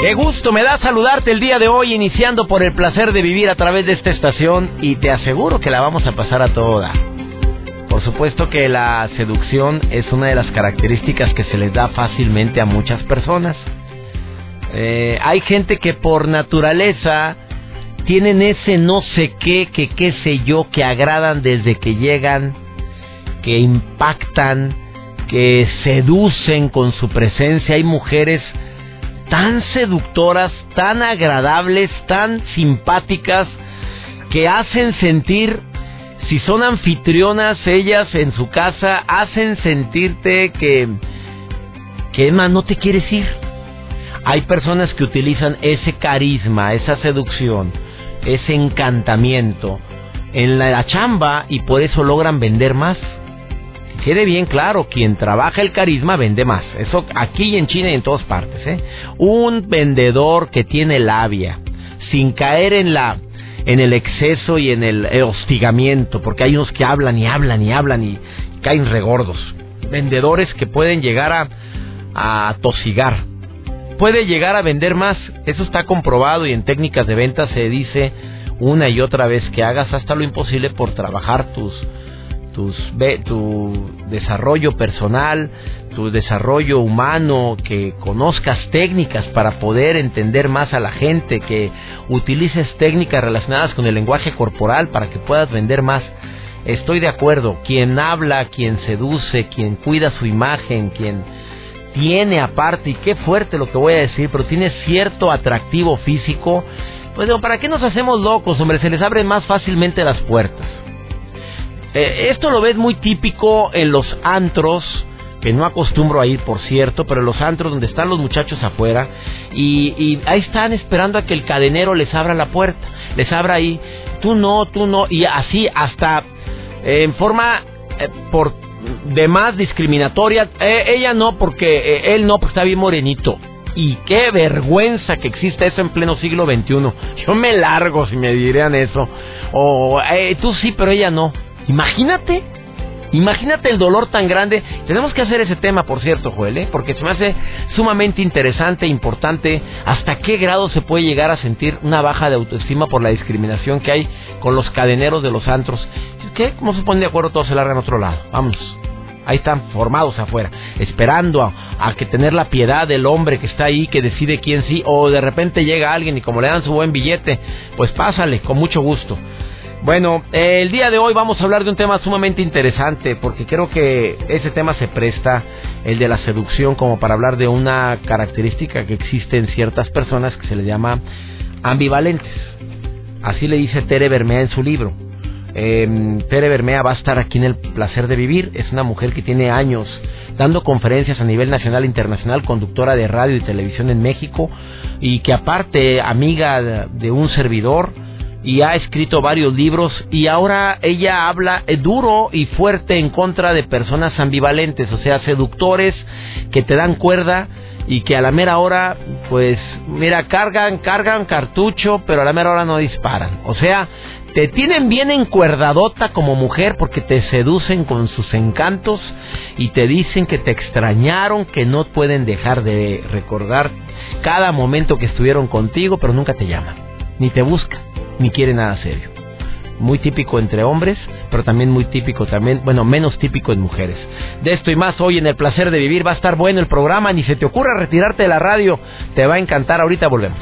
Qué gusto me da saludarte el día de hoy, iniciando por el placer de vivir a través de esta estación y te aseguro que la vamos a pasar a toda. Por supuesto que la seducción es una de las características que se les da fácilmente a muchas personas. Eh, hay gente que por naturaleza tienen ese no sé qué, que qué sé yo, que agradan desde que llegan, que impactan, que seducen con su presencia. Hay mujeres tan seductoras, tan agradables, tan simpáticas, que hacen sentir, si son anfitrionas ellas en su casa, hacen sentirte que, que más no te quieres ir. Hay personas que utilizan ese carisma, esa seducción, ese encantamiento en la chamba y por eso logran vender más quede bien claro, quien trabaja el carisma vende más. Eso aquí en China y en todas partes. ¿eh? Un vendedor que tiene labia, sin caer en la en el exceso y en el hostigamiento, porque hay unos que hablan y hablan y hablan y caen regordos. Vendedores que pueden llegar a, a tosigar. Puede llegar a vender más. Eso está comprobado y en técnicas de venta se dice una y otra vez que hagas hasta lo imposible por trabajar tus tu desarrollo personal, tu desarrollo humano, que conozcas técnicas para poder entender más a la gente, que utilices técnicas relacionadas con el lenguaje corporal para que puedas vender más. Estoy de acuerdo, quien habla, quien seduce, quien cuida su imagen, quien tiene aparte, y qué fuerte lo que voy a decir, pero tiene cierto atractivo físico, pues ¿para qué nos hacemos locos, hombre? Se les abren más fácilmente las puertas. Eh, esto lo ves muy típico en los antros, que no acostumbro a ir, por cierto, pero en los antros donde están los muchachos afuera y, ahí están esperando a que el cadenero les abra la puerta, les abra ahí, tú no, tú no, y así hasta eh, en forma eh, por demás discriminatoria, ella no porque él no porque está bien morenito. Y qué vergüenza que exista eso en pleno siglo XXI. Yo me largo si me dirían eso. O tú sí, pero ella no. Imagínate, imagínate el dolor tan grande. Tenemos que hacer ese tema, por cierto, Joel, ¿eh? porque se me hace sumamente interesante, importante, hasta qué grado se puede llegar a sentir una baja de autoestima por la discriminación que hay con los cadeneros de los antros. ¿Qué? ¿Cómo se ponen de acuerdo todos se largan a otro lado? Vamos. Ahí están formados afuera, esperando a, a, que tener la piedad del hombre que está ahí, que decide quién sí, o de repente llega alguien y como le dan su buen billete, pues pásale, con mucho gusto. Bueno, el día de hoy vamos a hablar de un tema sumamente interesante porque creo que ese tema se presta, el de la seducción, como para hablar de una característica que existe en ciertas personas que se le llama ambivalentes. Así le dice Tere Bermea en su libro. Eh, Tere Bermea va a estar aquí en El Placer de Vivir. Es una mujer que tiene años dando conferencias a nivel nacional e internacional, conductora de radio y televisión en México y que aparte amiga de un servidor y ha escrito varios libros y ahora ella habla eh, duro y fuerte en contra de personas ambivalentes, o sea, seductores que te dan cuerda y que a la mera hora, pues, mira, cargan, cargan cartucho, pero a la mera hora no disparan. O sea, te tienen bien encuerdadota como mujer porque te seducen con sus encantos y te dicen que te extrañaron, que no pueden dejar de recordar cada momento que estuvieron contigo, pero nunca te llaman, ni te buscan ni quiere nada serio. Muy típico entre hombres, pero también muy típico también, bueno, menos típico en mujeres. De esto y más hoy en El Placer de Vivir va a estar bueno el programa, ni se te ocurra retirarte de la radio, te va a encantar, ahorita volvemos.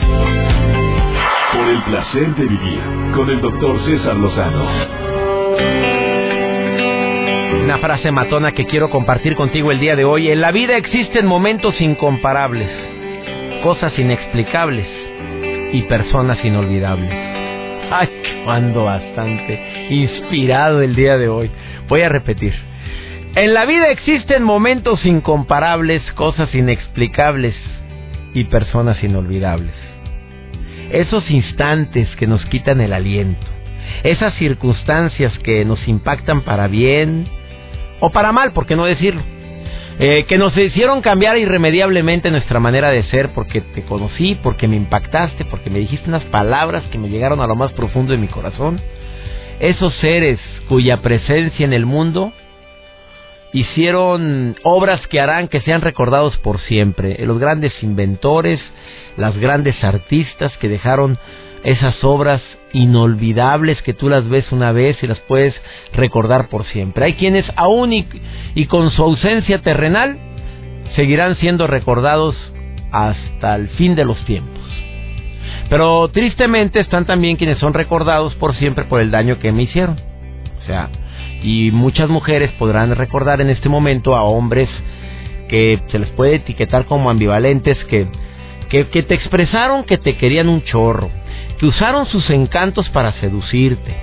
Por el placer de vivir con el doctor César Lozano. Una frase matona que quiero compartir contigo el día de hoy. En la vida existen momentos incomparables, cosas inexplicables y personas inolvidables. Ay, cuando bastante inspirado el día de hoy. Voy a repetir. En la vida existen momentos incomparables, cosas inexplicables y personas inolvidables. Esos instantes que nos quitan el aliento, esas circunstancias que nos impactan para bien o para mal, por qué no decirlo, eh, que nos hicieron cambiar irremediablemente nuestra manera de ser porque te conocí, porque me impactaste, porque me dijiste unas palabras que me llegaron a lo más profundo de mi corazón. Esos seres cuya presencia en el mundo hicieron obras que harán que sean recordados por siempre. Los grandes inventores, las grandes artistas que dejaron esas obras inolvidables que tú las ves una vez y las puedes recordar por siempre. Hay quienes aún y, con su ausencia terrenal seguirán siendo recordados hasta el fin de los tiempos. Pero tristemente están también quienes son recordados por siempre por el daño que me hicieron. O sea, y muchas mujeres podrán recordar en este momento a hombres que se les puede etiquetar como ambivalentes, que, que, te expresaron que te querían un chorro, que usaron sus encantos para seducirte,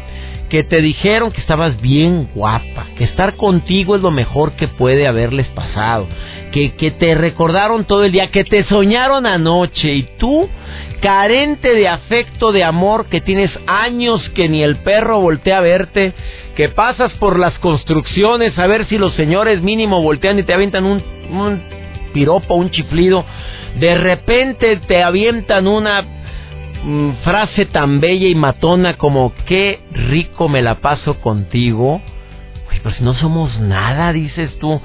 que te dijeron que estabas bien guapa, que estar contigo es lo mejor que puede haberles pasado, que, que te recordaron todo el día, que te soñaron anoche y tú, carente de afecto, de amor, que tienes años que ni el perro voltea a verte, que pasas por las construcciones a ver si los señores mínimo voltean y te avientan un, un piropo, un chiflido, de repente te avientan una mm, frase tan bella y matona como qué rico me la paso contigo. Uy, pero si no somos nada, dices tú.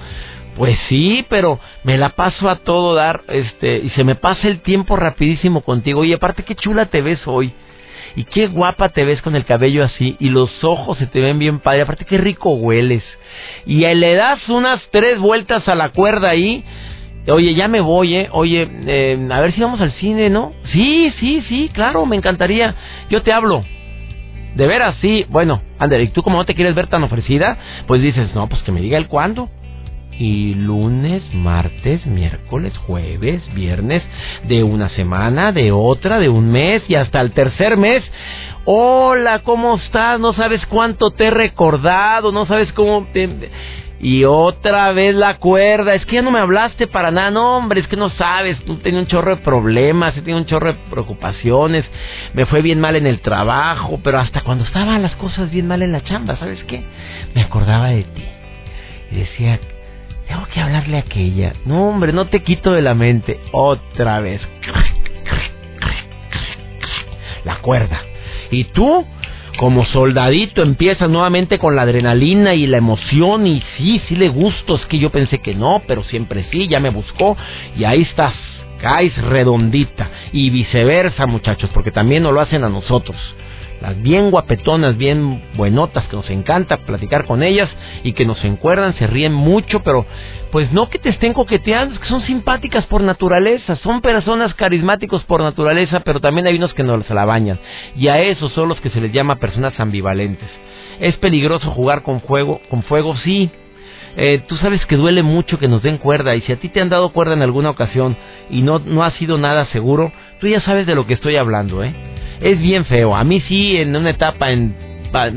Pues sí, pero me la paso a todo dar, este, y se me pasa el tiempo rapidísimo contigo. Y aparte, qué chula te ves hoy. Y qué guapa te ves con el cabello así. Y los ojos se te ven bien padre. Aparte, qué rico hueles. Y le das unas tres vueltas a la cuerda ahí. Oye, ya me voy, ¿eh? Oye, eh, a ver si vamos al cine, ¿no? Sí, sí, sí, claro, me encantaría. Yo te hablo. De veras, sí. Bueno, Ander, ¿y tú como no te quieres ver tan ofrecida? Pues dices, no, pues que me diga el cuándo y lunes, martes, miércoles, jueves, viernes, de una semana, de otra, de un mes y hasta el tercer mes. Hola, ¿cómo estás? No sabes cuánto te he recordado, no sabes cómo te... Y otra vez la cuerda, es que ya no me hablaste para nada, no hombre, es que no sabes, tú tenías un chorro de problemas, he tenido un chorro de preocupaciones, me fue bien mal en el trabajo, pero hasta cuando estaban las cosas bien mal en la chamba, ¿sabes qué? Me acordaba de ti y decía, tengo que hablarle a aquella. No, hombre, no te quito de la mente. Otra vez. La cuerda. Y tú, como soldadito, empiezas nuevamente con la adrenalina y la emoción. Y sí, sí le gusto. Es que yo pensé que no, pero siempre sí, ya me buscó. Y ahí estás. Caes redondita. Y viceversa, muchachos, porque también nos lo hacen a nosotros las bien guapetonas, bien buenotas, que nos encanta platicar con ellas y que nos encuerdan, se ríen mucho, pero pues no que te estén coqueteando, es que son simpáticas por naturaleza, son personas carismáticos por naturaleza, pero también hay unos que no se la bañan. Y a esos son los que se les llama personas ambivalentes. ¿Es peligroso jugar con fuego? Con fuego, sí. Eh, tú sabes que duele mucho que nos den cuerda y si a ti te han dado cuerda en alguna ocasión y no, no ha sido nada seguro, tú ya sabes de lo que estoy hablando, ¿eh? Es bien feo. A mí sí, en una etapa en,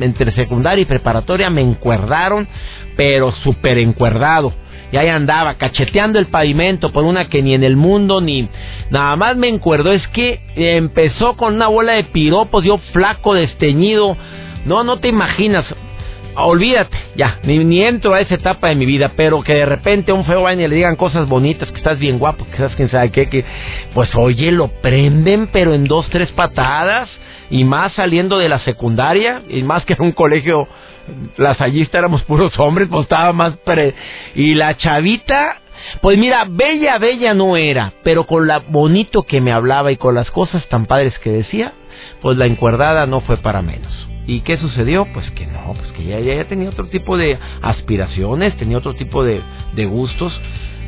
entre secundaria y preparatoria me encuerdaron, pero súper encuerdado. Y ahí andaba cacheteando el pavimento por una que ni en el mundo ni nada más me encuerdo. Es que empezó con una bola de piropos, yo flaco, desteñido. No, no te imaginas olvídate, ya, ni, ni, entro a esa etapa de mi vida, pero que de repente a un feo vaya y le digan cosas bonitas, que estás bien guapo, que sabes quién sabe qué, que, pues oye, lo prenden, pero en dos, tres patadas, y más saliendo de la secundaria, y más que en un colegio lasallista éramos puros hombres, pues estaba más pre... Y la chavita, pues mira, bella, bella no era, pero con la bonito que me hablaba y con las cosas tan padres que decía, pues la encuerdada no fue para menos. ¿Y qué sucedió? Pues que no, pues que ya, ya, tenía otro tipo de aspiraciones, tenía otro tipo de, de gustos.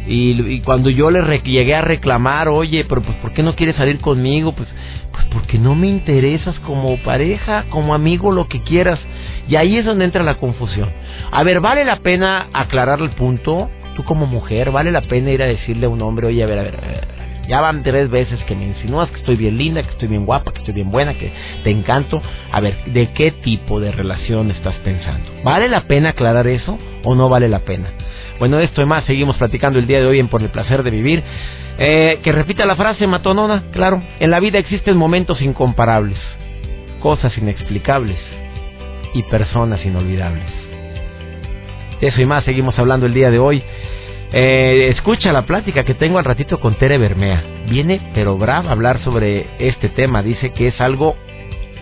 Y, cuando yo le llegué a reclamar, oye, pero pues ¿por qué no quieres salir conmigo? Pues, pues porque no me interesas como pareja, como amigo, lo que quieras. Y ahí es donde entra la confusión. A ver, ¿vale la pena aclarar el punto? Tú como mujer, ¿vale la pena ir a decirle a un hombre, oye, a ver, a ver, a ver ya van tres veces que me insinúas que estoy bien linda, que estoy bien guapa, que estoy bien buena, que te encanto. A ver, ¿de qué tipo de relación estás pensando? ¿Vale la pena aclarar eso o no vale la pena? Bueno, esto y más seguimos platicando el día de hoy en Por el Placer de Vivir. Eh, que repita la frase matonona, claro, en la vida existen momentos incomparables, cosas inexplicables y personas inolvidables. Eso y más seguimos hablando el día de hoy. Eh, escucha la plática que tengo al ratito con Tere Bermea. Viene, pero brava, a hablar sobre este tema. Dice que es algo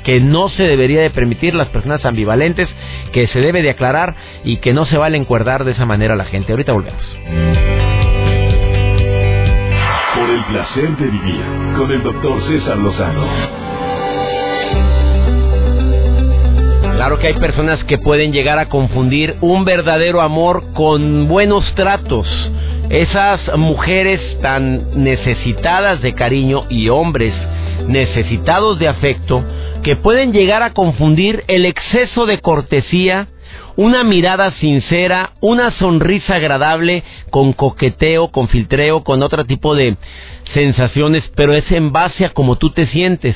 que no se debería de permitir las personas ambivalentes, que se debe de aclarar y que no se vale encuerdar de esa manera a la gente. Ahorita volvemos. Por el placer de vivir con el doctor César Lozano. Claro que hay personas que pueden llegar a confundir un verdadero amor con buenos tratos. Esas mujeres tan necesitadas de cariño y hombres necesitados de afecto que pueden llegar a confundir el exceso de cortesía, una mirada sincera, una sonrisa agradable con coqueteo, con filtreo, con otro tipo de sensaciones, pero es en base a cómo tú te sientes.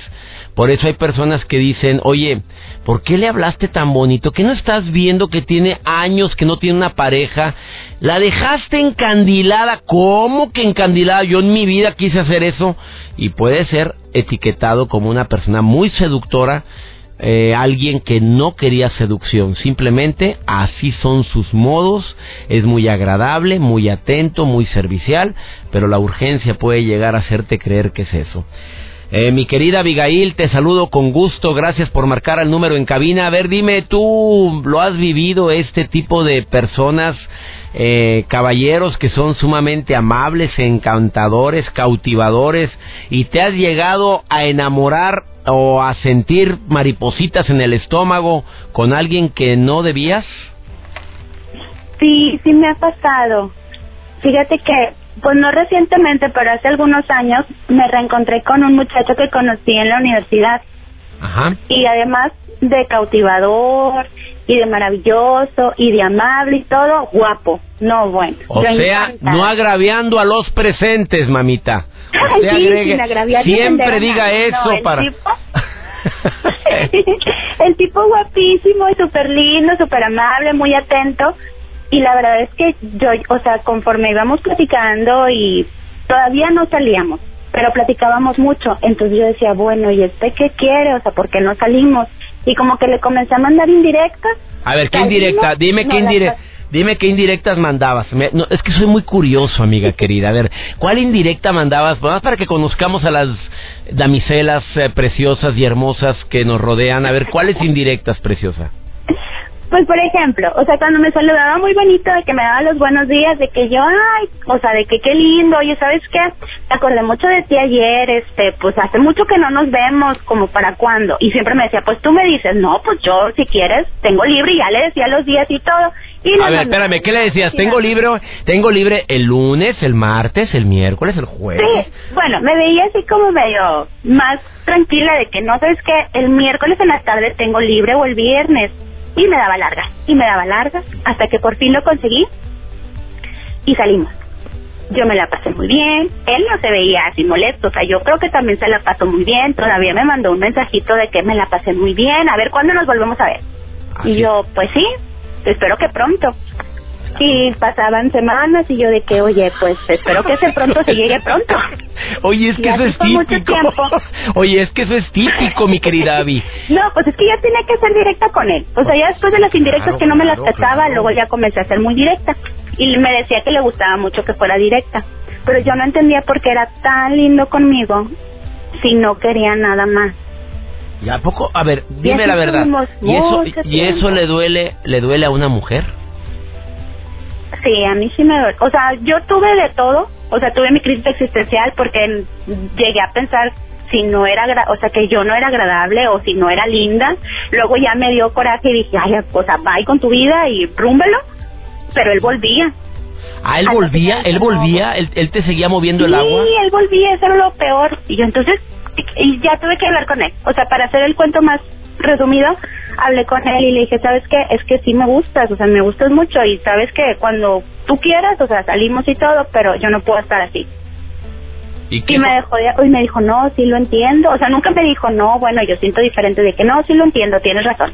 Por eso hay personas que dicen, oye, ¿por qué le hablaste tan bonito? ¿Que no estás viendo que tiene años que no tiene una pareja? La dejaste encandilada. ¿Cómo que encandilada? Yo en mi vida quise hacer eso. Y puede ser etiquetado como una persona muy seductora, eh, alguien que no quería seducción. Simplemente así son sus modos. Es muy agradable, muy atento, muy servicial. Pero la urgencia puede llegar a hacerte creer que es eso. Eh, mi querida Abigail, te saludo con gusto. Gracias por marcar el número en cabina. A ver, dime, ¿tú lo has vivido este tipo de personas, eh, caballeros que son sumamente amables, encantadores, cautivadores, y te has llegado a enamorar o a sentir maripositas en el estómago con alguien que no debías? Sí, sí me ha pasado. Fíjate que pues no recientemente, pero hace algunos años me reencontré con un muchacho que conocí en la universidad. Ajá. Y además de cautivador y de maravilloso y de amable y todo, guapo. No, bueno. O sea, no agraviando a los presentes, mamita. Siempre diga eso para... el tipo guapísimo y súper lindo, súper amable, muy atento y la verdad es que yo, o sea, conforme íbamos platicando y todavía no salíamos, pero platicábamos mucho, entonces yo decía, bueno, ¿y este qué quiere? O sea, ¿por qué no salimos? Y como que le comencé a mandar indirectas. A ver, ¿qué indirecta? Dime qué indirecta. Dime qué indirectas mandabas. no, es que soy muy curioso, amiga querida. A ver, ¿cuál indirecta mandabas? Más para que conozcamos a las damiselas eh, preciosas y hermosas que nos rodean. A ver, ¿cuáles indirectas, preciosa? Pues por ejemplo, o sea, cuando me saludaba muy bonito, de que me daba los buenos días, de que yo, ay, o sea, de que qué lindo, oye, ¿sabes qué? Me acordé mucho de ti ayer, este, pues hace mucho que no nos vemos, como para cuándo. Y siempre me decía, pues tú me dices, no, pues yo, si quieres, tengo libre, y ya le decía los días y todo. Y a ver, espérame, ¿qué le decías? Tengo libre, tengo libre el lunes, el martes, el miércoles, el jueves. Sí, bueno, me veía así como medio más tranquila de que no sabes que el miércoles en la tarde tengo libre o el viernes y me daba larga, y me daba larga, hasta que por fin lo conseguí y salimos. Yo me la pasé muy bien, él no se veía así molesto, o sea, yo creo que también se la pasó muy bien, todavía me mandó un mensajito de que me la pasé muy bien, a ver cuándo nos volvemos a ver. y yo, pues sí, espero que pronto. Y pasaban semanas y yo de que, oye, pues espero que ese pronto se llegue pronto. Oye, es que eso es típico. Oye, es que eso es típico, mi querida Abby. No, pues es que ya tenía que ser directa con él. O sea, ya después de las indirectas que no me las trataba, luego ya comencé a ser muy directa. Y me decía que le gustaba mucho que fuera directa. Pero yo no entendía por qué era tan lindo conmigo si no quería nada más. ¿Y a poco? A ver, dime la verdad. ¿Y eso, ¿Y eso le duele le duele a una mujer? Sí, a mí sí me duele. O sea, yo tuve de todo. O sea, tuve mi crisis existencial porque llegué a pensar si no era, o sea, que yo no era agradable o si no era linda. Luego ya me dio coraje y dije, ay, o sea, bye con tu vida y rúmbelo. Pero él volvía. Ah, él volvía, él volvía, él, él, te seguía moviendo el agua. Sí, él volvía, eso era lo peor. Y yo entonces, y ya tuve que hablar con él. O sea, para hacer el cuento más resumido, hablé con él y le dije, ¿sabes qué? Es que sí me gustas, o sea, me gustas mucho y sabes que cuando tú quieras, o sea, salimos y todo, pero yo no puedo estar así. Y, me dejó y me dijo, no, sí lo entiendo. O sea, nunca me dijo, no, bueno, yo siento diferente de que no, sí lo entiendo, tienes razón.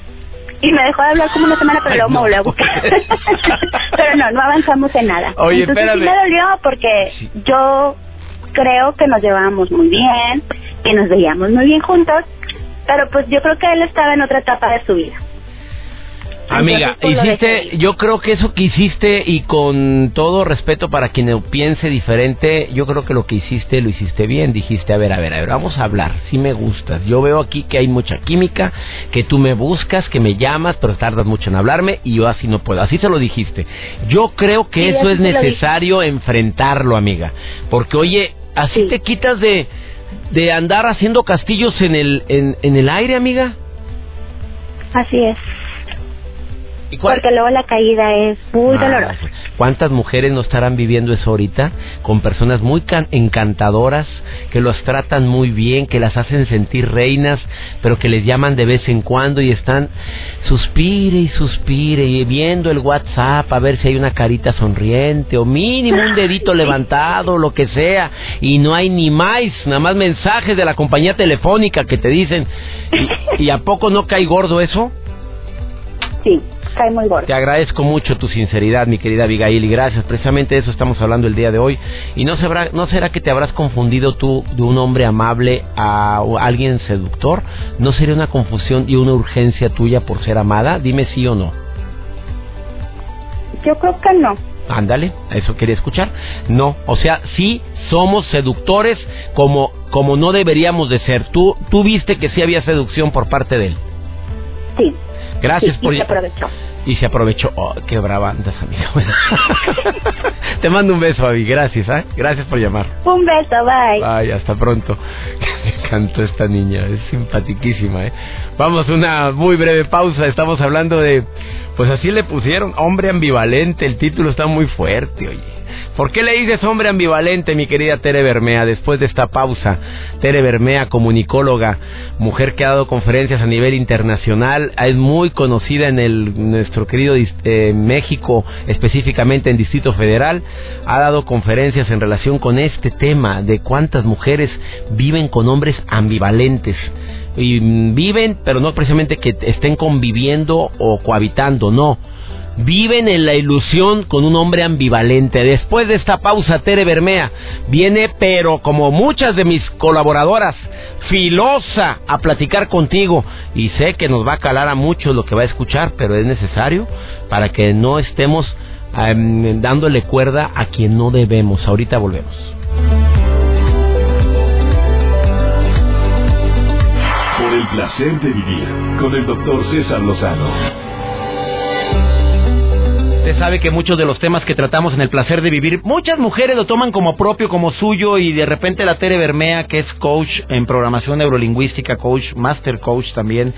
y me dejó de hablar como una semana, pero luego me volvió a buscar. pero no, no avanzamos en nada. Oye, Entonces espérame. sí me dolió porque yo creo que nos llevábamos muy bien, que nos veíamos muy bien juntos, pero pues yo creo que él estaba en otra etapa de su vida. Amiga, pues, hiciste, yo creo que eso que hiciste y con todo respeto para quien lo piense diferente, yo creo que lo que hiciste lo hiciste bien. Dijiste, a ver, a ver, a ver, vamos a hablar. Si me gustas. Yo veo aquí que hay mucha química, que tú me buscas, que me llamas, pero tardas mucho en hablarme y yo así no puedo. Así se lo dijiste. Yo creo que Sí, eso es necesario enfrentarlo, amiga. Porque oye, así Sí. te quitas de de andar haciendo castillos en el en, en el aire, amiga. Así es. ¿Y Porque luego la caída es muy Ah, dolorosa. ¿Cuántas mujeres no estarán viviendo eso ahorita? Con personas muy can- encantadoras, que los tratan muy bien, que las hacen sentir reinas, pero que les llaman de vez en cuando y están suspire y suspire y viendo el WhatsApp a ver si hay una carita sonriente o mínimo un dedito levantado, lo que sea, y no hay ni más, nada más mensajes de la compañía telefónica que te dicen, ¿y, y a poco no cae gordo eso? Sí, cae muy gordo. Te agradezco mucho tu sinceridad, mi querida Abigail, y gracias. Precisamente de eso estamos hablando el día de hoy. ¿Y no, sabrá, no será que te habrás confundido tú de un hombre amable a alguien seductor? ¿No sería una confusión y una urgencia tuya por ser amada? Dime sí o no. Yo creo que no. Ándale, a eso quería escuchar. No, o sea, sí somos seductores como como no deberíamos de ser. Tú tú viste que sí había seducción por parte de él. Sí. Gracias sí, por y se aprovechó. Y se aprovechó. Oh, qué brava andas, amigo. Te mando un beso, Abby. Gracias, ¿eh? Gracias por llamar. Un beso, bye. Ay, hasta pronto. Me encantó esta niña. Es simpatiquísima, ¿eh? Vamos a una muy breve pausa. Estamos hablando de... Pues así le pusieron. Hombre ambivalente. El título está muy fuerte, oye. ¿Por qué le dices hombre ambivalente, mi querida Tere Bermea? Después de esta pausa, Tere Bermea, comunicóloga, mujer que ha dado conferencias a nivel internacional, es muy conocida en el nuestro querido eh, México, específicamente en Distrito Federal, ha dado conferencias en relación con este tema de cuántas mujeres viven con hombres ambivalentes y mm, viven, pero no precisamente que estén conviviendo o cohabitando, no viven en la ilusión con un hombre ambivalente. Después de esta pausa, Tere Bermea viene, pero como muchas de mis colaboradoras, filosa a platicar contigo. Y sé que nos va a calar a muchos lo que va a escuchar, pero es necesario para que no estemos em, dándole cuerda a quien no debemos. Ahorita volvemos. Por el placer de vivir con el doctor César Lozano. Sabe que muchos de los temas que tratamos en el placer de vivir, muchas mujeres lo toman como propio, como suyo, y de repente la Tere Bermea, que es coach en programación neurolingüística, coach, master coach también,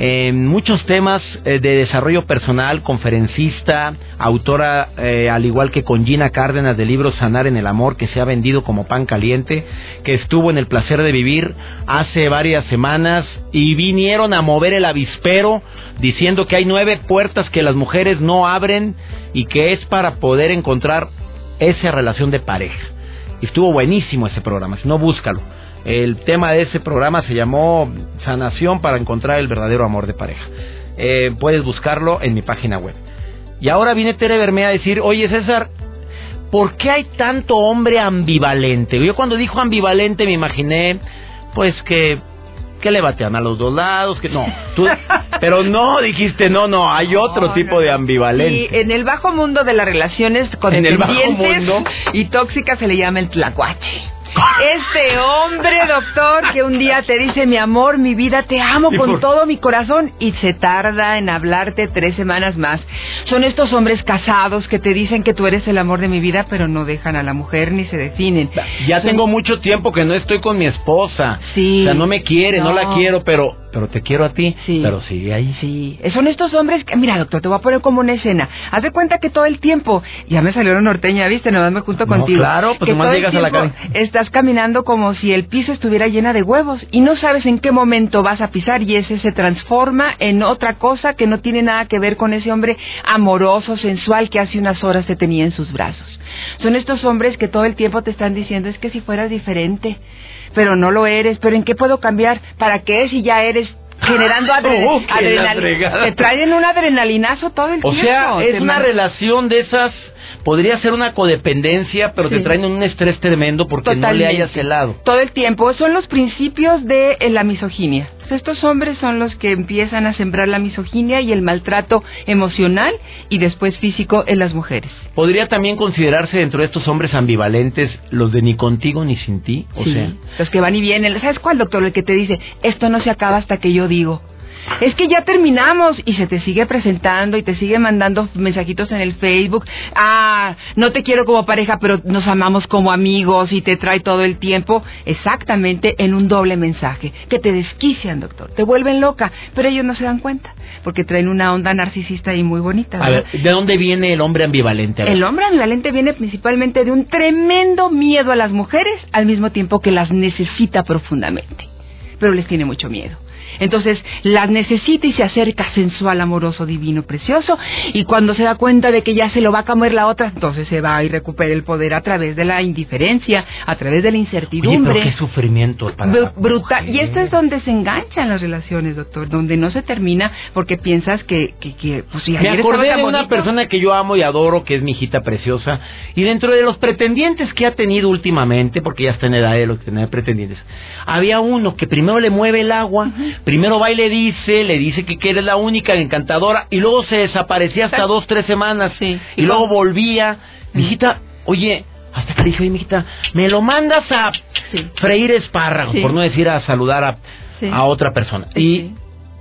en muchos temas eh, de desarrollo personal, conferencista, autora, eh, al igual que con Gina Cárdenas del libro Sanar en el Amor, que se ha vendido como pan caliente, que estuvo en el placer de vivir hace varias semanas y vinieron a mover el avispero diciendo que hay nueve puertas que las mujeres no abren y que es para poder encontrar esa relación de pareja. Estuvo buenísimo ese programa, si no búscalo. El tema de ese programa se llamó Sanación para encontrar el verdadero amor de pareja. Eh, puedes buscarlo en mi página web. Y ahora viene Tere Bermea a decir, oye César, ¿por qué hay tanto hombre ambivalente? Yo cuando dijo ambivalente me imaginé, pues que que le batean a los dos lados, que no, tú, pero no dijiste no, no, hay otro No, tipo no, de ambivalente. Y en el bajo mundo de las relaciones En el bajo mundo. y tóxicas se le llama el tlacuache. Este hombre, doctor, que un día te dice, mi amor, mi vida, te amo ¿Y con por- todo mi corazón y se tarda en hablarte tres semanas más. Son estos hombres casados que te dicen que tú eres el amor de mi vida, pero no dejan a la mujer ni se definen. Ya Son- tengo mucho tiempo que no estoy con mi esposa. Sí. O sea, no me quiere, no, la No. quiero, pero pero te quiero a ti. Sí. Pero sigue ahí. Sí, son estos hombres que, mira, doctor, te voy a poner como una escena. Haz de cuenta que todo el tiempo, ya me salió la norteña, ¿viste? Nada más me junto No, contigo. claro, pues nomás llegas a la calle. Estás caminando como si el piso estuviera llena de huevos y no sabes en qué momento vas a pisar y ese se transforma en otra cosa que no tiene nada que ver con ese hombre amoroso, sensual que hace unas horas te tenía en sus brazos. Son estos hombres que todo el tiempo te están diciendo es que si fueras diferente, pero no lo eres, pero ¿en qué puedo cambiar? ¿Para qué si ya eres generando adre- Oh, adrenalina. Te traen un adrenalinazo todo el O tiempo. sea, Te es una relación de esas, podría ser una codependencia, pero te traen un estrés tremendo porque no le hayas helado. Todo el tiempo. Son los principios de eh, la misoginia. Sea, estos hombres son los que empiezan a sembrar la misoginia y el maltrato emocional y después físico en las mujeres. Podría también considerarse dentro de estos hombres ambivalentes los de ni contigo ni sin ti. O Sí, sea, los que van y vienen. ¿Sabes cuál, doctor? El que te dice, esto no se acaba hasta que yo digo. Es que ya terminamos y se te sigue presentando y te sigue mandando mensajitos en el Facebook. Ah, no te quiero como pareja, pero nos amamos como amigos y te trae todo el tiempo exactamente en un doble mensaje. Que te desquician, doctor. Te vuelven loca, pero ellos no se dan cuenta porque traen una onda narcisista y muy bonita. a ver, ¿de dónde viene el hombre ambivalente? El hombre ambivalente viene principalmente de un tremendo miedo a las mujeres al mismo tiempo que las necesita profundamente, pero les tiene mucho miedo. Entonces las necesita y se acerca sensual, amoroso, divino, precioso, y cuando se da cuenta de que ya se lo va a comer la otra, entonces se va y recupera el poder a través de la indiferencia, a través de la Oye, incertidumbre. pero qué sufrimiento para brutal. Y esto es donde se enganchan las relaciones, doctor, donde no se termina porque piensas que, que, que pues si Me acordé de una persona que yo amo y adoro, que es mi hijita preciosa, y dentro de los pretendientes que ha tenido últimamente, porque ya está en edad de los que tener pretendientes, había uno que primero le mueve el agua, primero va y le dice, le dice que, que eres la única encantadora, y luego se desaparecía hasta dos, tres semanas, Sí. y luego volvía. Mi hijita, oye, hasta que dije, oye, mi hijita, me lo mandas a Sí. freír espárragos, Sí. por no decir a saludar a, otra persona. Y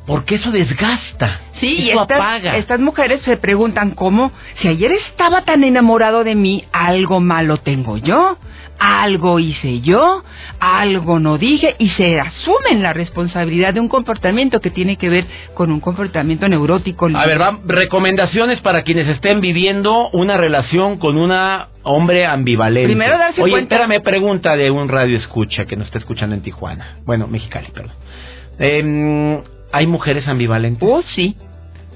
porque eso desgasta. Sí, y eso estas, apaga. estas mujeres se preguntan cómo, si ayer estaba tan enamorado de mí, algo malo tengo yo, algo hice yo, algo no dije, y se asumen la responsabilidad de un comportamiento que tiene que ver con un comportamiento neurótico. A ver, va, recomendaciones para quienes estén viviendo una relación con una hombre ambivalente. Primero darse Oye, cuenta- espérame, pregunta de un radio escucha que nos está escuchando en Tijuana. Bueno, Mexicali, perdón. Em, ¿Hay mujeres ambivalentes? Uh, sí.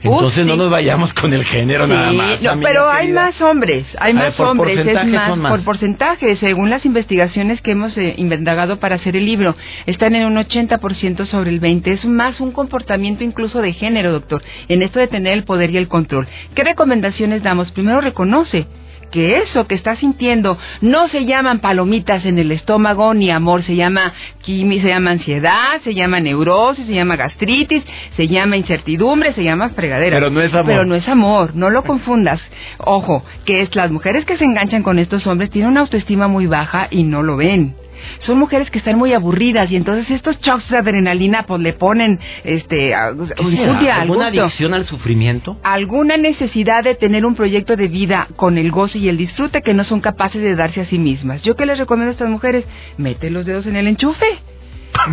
Entonces Uh, no sí. nos vayamos con el género nada más. no, pero hay más hombres, hay ver, más por hombres, es más, por porcentaje, según las investigaciones que hemos eh, indagado para hacer el libro, están en un 80% sobre el 20, es más un comportamiento incluso de género, doctor, en esto de tener el poder y el control. ¿Qué recomendaciones damos? Primero reconoce que eso que estás sintiendo no se llaman palomitas en el estómago ni amor, se llama quimi, se llama ansiedad, se llama neurosis, se llama gastritis, se llama incertidumbre, se llama fregadera. Pero no es amor. Pero no es amor, no lo confundas. Ojo, que es las mujeres que se enganchan con estos hombres tienen una autoestima muy baja y no lo ven. Son mujeres que están muy aburridas y entonces estos shocks de adrenalina pues le ponen este a- ¿Alguna gusto. adicción al sufrimiento? alguna necesidad de tener un proyecto de vida con el gozo y el disfrute que no son capaces de darse a sí mismas. Yo que les recomiendo a estas mujeres, mete los dedos en el enchufe.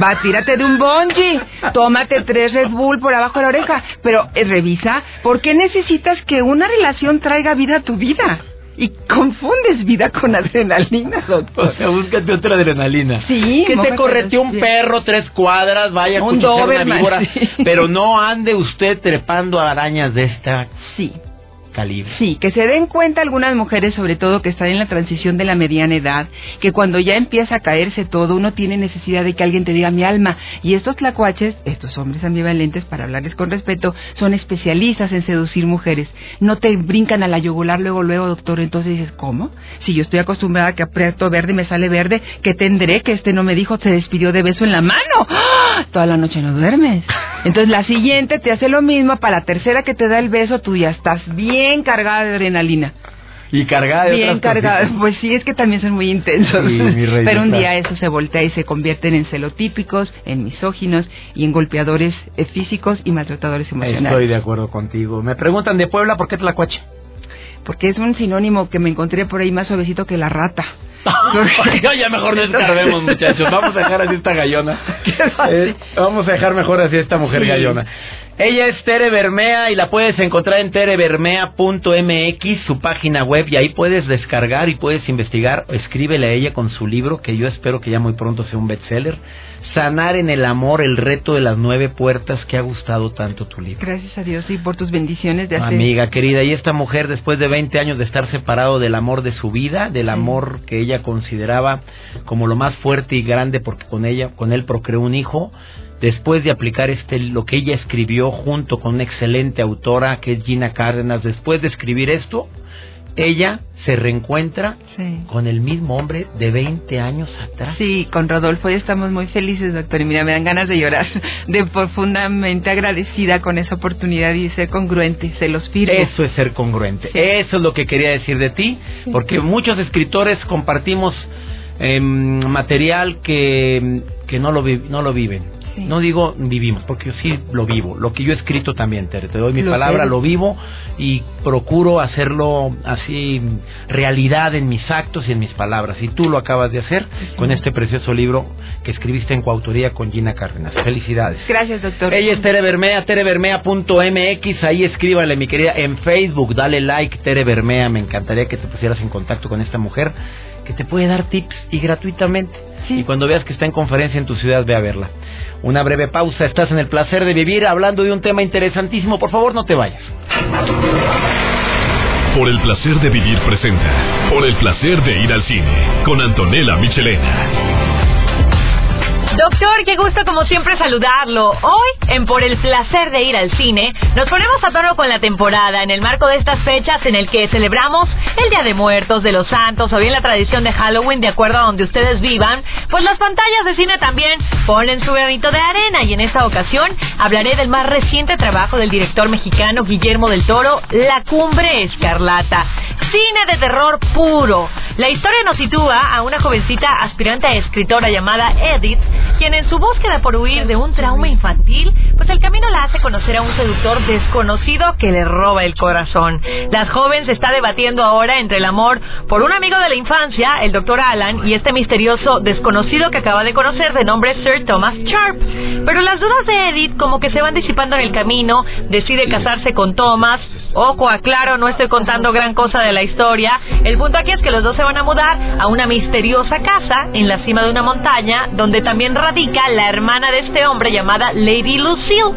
Va, tírate de un bungee, tómate tres Red Bull por abajo de la oreja, pero eh, revisa, ¿por qué necesitas que una relación traiga vida a tu vida? Y confundes vida con adrenalina, doctor. O sea, búscate otra adrenalina. Sí, Que te correteó un perro tres cuadras, vaya a Un una víbora, sí. pero no ande usted trepando arañas de esta Sí, calibre. Sí, que se den cuenta algunas mujeres, sobre todo que están en la transición de la mediana edad, que cuando ya empieza a caerse todo, uno tiene necesidad de que alguien te diga mi alma. Y estos tlacuaches, estos hombres ambivalentes, para hablarles con respeto, son especialistas en seducir mujeres. No te brincan a la yugular luego, luego, doctor. Entonces dices, ¿cómo? Si yo estoy acostumbrada a que aprieto verde y me sale verde, ¿qué tendré? Que este no me dijo, se despidió de beso en la mano. ¡Ah! Toda la noche no duermes. Entonces la siguiente te hace lo mismo, para la tercera que te da el beso, tú ya estás bien cargada de adrenalina. Y cargada de Bien otras cargada. cositas. Pues sí, es que también son muy intensos. Sí, mi reina, Pero un día eso se voltea y se convierten en celotípicos, en misóginos y en golpeadores eh, físicos y maltratadores emocionales. Estoy de acuerdo contigo. Me preguntan de Puebla, ¿por qué Tlacuache? Porque es un sinónimo que me encontré por ahí más suavecito que la rata. ya, ya mejor no escarbemos, muchachos. Vamos a dejar así esta gallona. Eh, vamos a dejar mejor así esta mujer Sí. gallona. Ella es Tere Bermea y la puedes encontrar en terebermea.mx, su página web, y ahí puedes descargar y puedes investigar. Escríbele a ella con su libro, que yo espero que ya muy pronto sea un bestseller. Sanar en el amor, el reto de las nueve puertas, que ha gustado tanto tu libro. Gracias a Dios y por tus bendiciones de hacer. Amiga querida, y esta mujer después de 20 años de estar separado del amor de su vida, del amor que ella ella consideraba como lo más fuerte y grande porque con ella, con él procreó un hijo, después de aplicar este lo que ella escribió junto con una excelente autora que es Gina Cárdenas, después de escribir esto, ella se reencuentra con el mismo hombre de 20 años atrás. Sí, con Rodolfo y estamos muy felices, doctor. Y mira, me dan ganas de llorar, de profundamente agradecida con esa oportunidad y ser congruente, se los firmo. Eso es ser congruente. Eso es lo que quería decir de ti, porque muchos escritores compartimos em, material que, que no, lo, no lo viven. No digo vivimos, porque yo sí lo vivo. Lo que yo he escrito también, te, doy mi palabra, lo vivo y procuro hacerlo así realidad en mis actos y en mis palabras. Y tú lo acabas de hacer con este precioso libro que escribiste en coautoría con Gina Cárdenas. Felicidades. Gracias, doctor. Ella es Tere Bermea, terebermea.mx. Ahí escríbale, mi querida, en Facebook. Dale like, Tere Bermea. Me encantaría que te pusieras en contacto con esta mujer que te puede dar tips y gratuitamente. Y cuando veas que está en conferencia en tu ciudad, ve a verla. Una breve pausa, estás en el placer de vivir hablando de un tema interesantísimo. Por favor, no te vayas. Por el placer de vivir presenta. Por el placer de ir al cine. Con Antonella Michelena. Doctor, qué gusto como siempre saludarlo. Hoy, en Por el placer de ir al cine, nos ponemos a tono con la temporada en el marco de estas fechas en el que celebramos el Día de Muertos, de los Santos o bien la tradición de Halloween de acuerdo a donde ustedes vivan. Pues las pantallas de cine también ponen su granito de arena y en esta ocasión hablaré del más reciente trabajo del director mexicano Guillermo del Toro, La Cumbre Escarlata. Cine de terror puro. La historia nos sitúa a una jovencita aspirante a escritora llamada Edith quien en su búsqueda por huir de un trauma infantil, pues el camino la hace conocer a un seductor desconocido que le roba el corazón. La joven se está debatiendo ahora entre el amor por un amigo de la infancia, el doctor Alan, y este misterioso desconocido que acaba de conocer de nombre Sir Thomas Sharp. Pero las dudas de Edith como que se van disipando en el camino, decide casarse con Thomas. Ojo, aclaro, no estoy contando gran cosa de la historia. El punto aquí es que los dos se van a mudar a una misteriosa casa en la cima de una montaña, donde también radica la hermana de este hombre llamada Lady Lucille.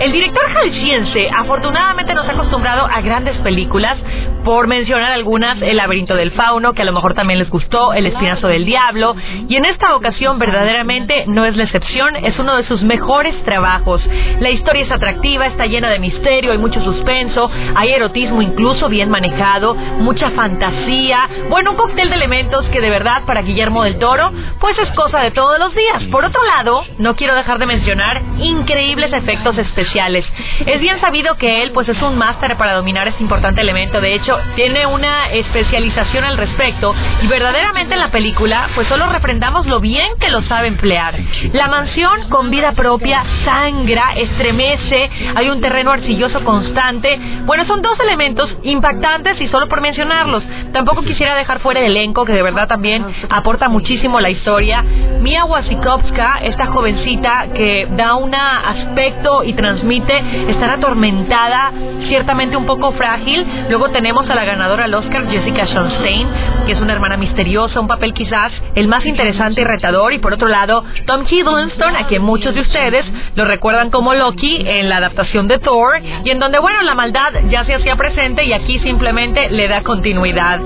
El director jalisciense afortunadamente nos ha acostumbrado a grandes películas, por mencionar algunas, El laberinto del fauno, que a lo mejor también les gustó, El espinazo del diablo, y en esta ocasión verdaderamente no es la excepción, es uno de sus mejores trabajos. La historia es atractiva, está llena de misterio, hay mucho suspenso, hay erotismo incluso bien manejado, mucha fantasía, bueno, un cóctel de elementos que de verdad para Guillermo del Toro, pues es cosa de todos los días. Por otro lado, no quiero dejar de mencionar increíbles efectos especiales. Es bien sabido que él pues es un máster para dominar este importante elemento, de hecho, tiene una especialización al respecto y verdaderamente en la película pues solo reprendamos lo bien que lo sabe emplear. La mansión con vida propia sangra, estremece, hay un terreno arcilloso constante. Bueno, son dos elementos impactantes y solo por mencionarlos. Tampoco quisiera dejar fuera el elenco que de verdad también aporta muchísimo la historia. Mia Wasikowska, esta jovencita que da un aspecto y transmite estar atormentada, ciertamente un poco frágil. Luego tenemos a la ganadora al Oscar, Jessica Chastain, que es una hermana misteriosa, un papel quizás el más interesante y retador. Y por otro lado, Tom Hiddleston, a quien muchos de ustedes lo recuerdan como Loki en la adaptación de Thor, y en donde, bueno, la maldad ya se hacía presente y aquí simplemente le da continuidad.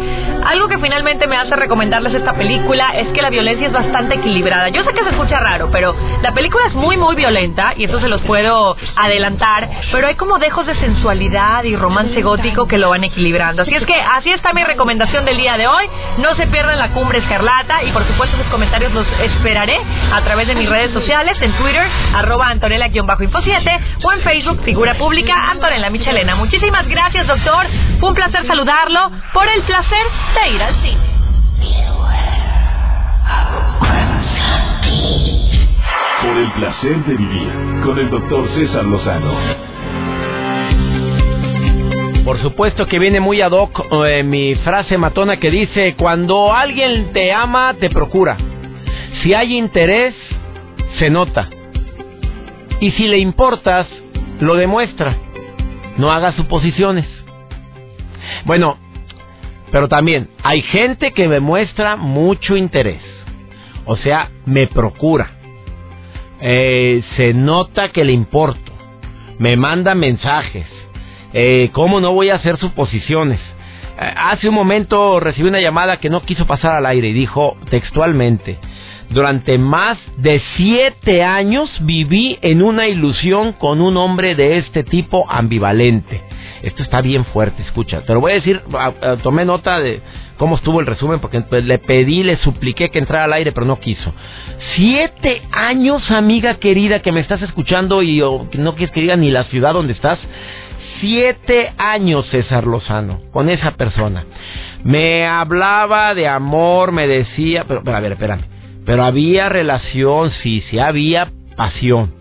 Algo que finalmente me hace recomendarles esta película es que la violencia es bastante equilibrada. Yo sé que se escucha raro, pero la película es muy, muy violenta, y eso se los puedo adelantar, pero hay como dejos de sensualidad y romance gótico que lo van equilibrando. Así es que así está mi recomendación del día de hoy. No se pierdan la cumbre escarlata y por supuesto sus comentarios los esperaré a través de mis redes sociales, en Twitter, arroba Antonella-Info 7 o en Facebook, figura pública Antonella Michelena. Muchísimas gracias, doctor. Fue un placer saludarlo por el placer de ir al cine. Por el placer de vivir con el doctor César Lozano. Por supuesto que viene muy ad hoc eh, mi frase matona que dice, cuando alguien te ama, te procura. Si hay interés, se nota. Y si le importas, lo demuestra. No haga suposiciones. Bueno, pero también hay gente que me muestra mucho interés. O sea, me procura. Eh, se nota que le importo. Me manda mensajes eh, ¿Cómo no voy a hacer suposiciones? Eh, hace un momento recibí una llamada que no quiso pasar al aire y dijo textualmente, durante más de siete años viví en una ilusión con un hombre de este tipo ambivalente. Esto está bien fuerte, escucha. Te lo voy a decir, tomé nota de cómo estuvo el resumen porque pues, le pedí, le supliqué que entrara al aire, pero no quiso. Siete años, amiga querida, que me estás escuchando y no quieres que diga ni la ciudad donde estás. Siete años, César Lozano, con esa persona. Me hablaba de amor, me decía, pero, pero a ver. Pero había relación, sí, sí había pasión.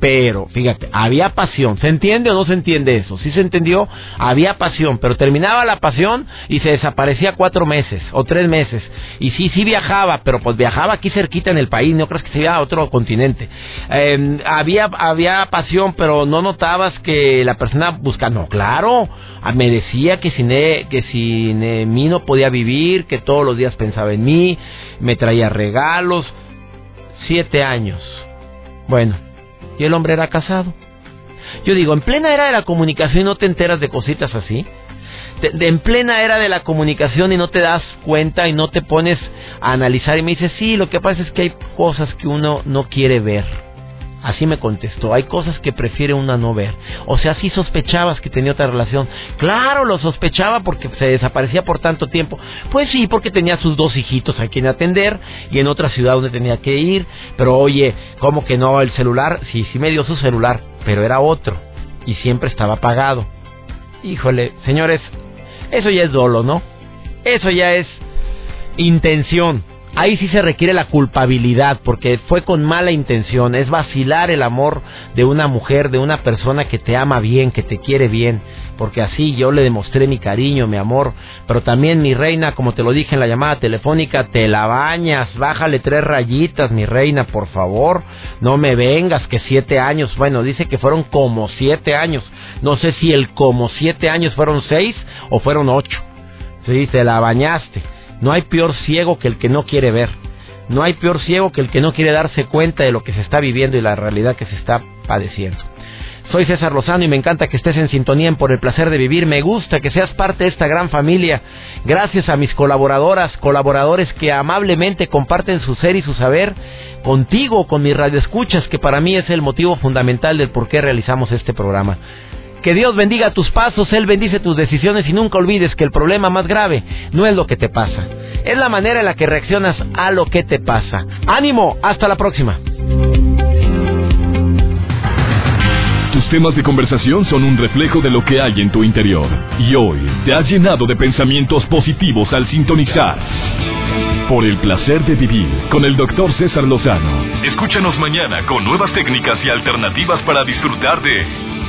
Pero, fíjate, había pasión. ¿Se entiende o no se entiende eso? Sí se entendió, había pasión, pero terminaba la pasión y se desaparecía cuatro meses o tres meses. Y sí, sí viajaba, pero pues viajaba aquí cerquita en el país, no crees que se iba a otro continente. Em, había, había pasión, pero no notabas que la persona buscaba. No, claro, ah, me decía que sin, que sin mí no podía vivir, que todos los días pensaba en mí, me traía regalos. Siete años. Bueno, y el hombre era casado. Yo digo, en plena era de la comunicación no te enteras de cositas así. De, en plena era de la comunicación y no te das cuenta y no te pones a analizar y me dice, sí, lo que pasa es que hay cosas que uno no quiere ver. Así me contestó, hay cosas que prefiere una no ver. O sea, sí sospechabas que tenía otra relación. Claro, lo sospechaba porque se desaparecía por tanto tiempo. Pues sí, porque tenía sus dos hijitos a quien atender y en otra ciudad donde tenía que ir. Pero oye, ¿cómo que no? El celular, sí, sí me dio su celular, pero era otro y siempre estaba apagado. Híjole, señores, eso ya es dolo, ¿no? Eso ya es intención ahí sí se requiere la culpabilidad porque fue con mala intención, es vacilar el amor de una mujer, de una persona que te ama bien, que te quiere bien, porque así yo le demostré mi cariño, mi amor, pero también mi reina, como te lo dije en la llamada telefónica, te la bañas, bájale tres rayitas, mi reina, por favor, no me vengas que siete años, bueno, dice que fueron como siete años, no sé si el como siete años fueron seis o fueron ocho, sí, te la bañaste no hay peor ciego que el que no quiere ver. No hay peor ciego que el que no quiere darse cuenta de lo que se está viviendo y la realidad que se está padeciendo. Soy César Lozano y me encanta que estés en sintonía en Por el Placer de Vivir. Me gusta que seas parte de esta gran familia. Gracias a mis colaboradoras, colaboradores que amablemente comparten su ser y su saber contigo, con mis radioescuchas, que para mí es el motivo fundamental del por qué realizamos este programa. Que Dios bendiga tus pasos, Él bendice tus decisiones y nunca olvides que el problema más grave no es lo que te pasa, es la manera en la que reaccionas a lo que te pasa. Ánimo, hasta la próxima. Tus temas de conversación son un reflejo de lo que hay en tu interior. Y hoy te has llenado de pensamientos positivos al sintonizar. Por el placer de vivir con el doctor César Lozano. Escúchanos mañana con nuevas técnicas y alternativas para disfrutar de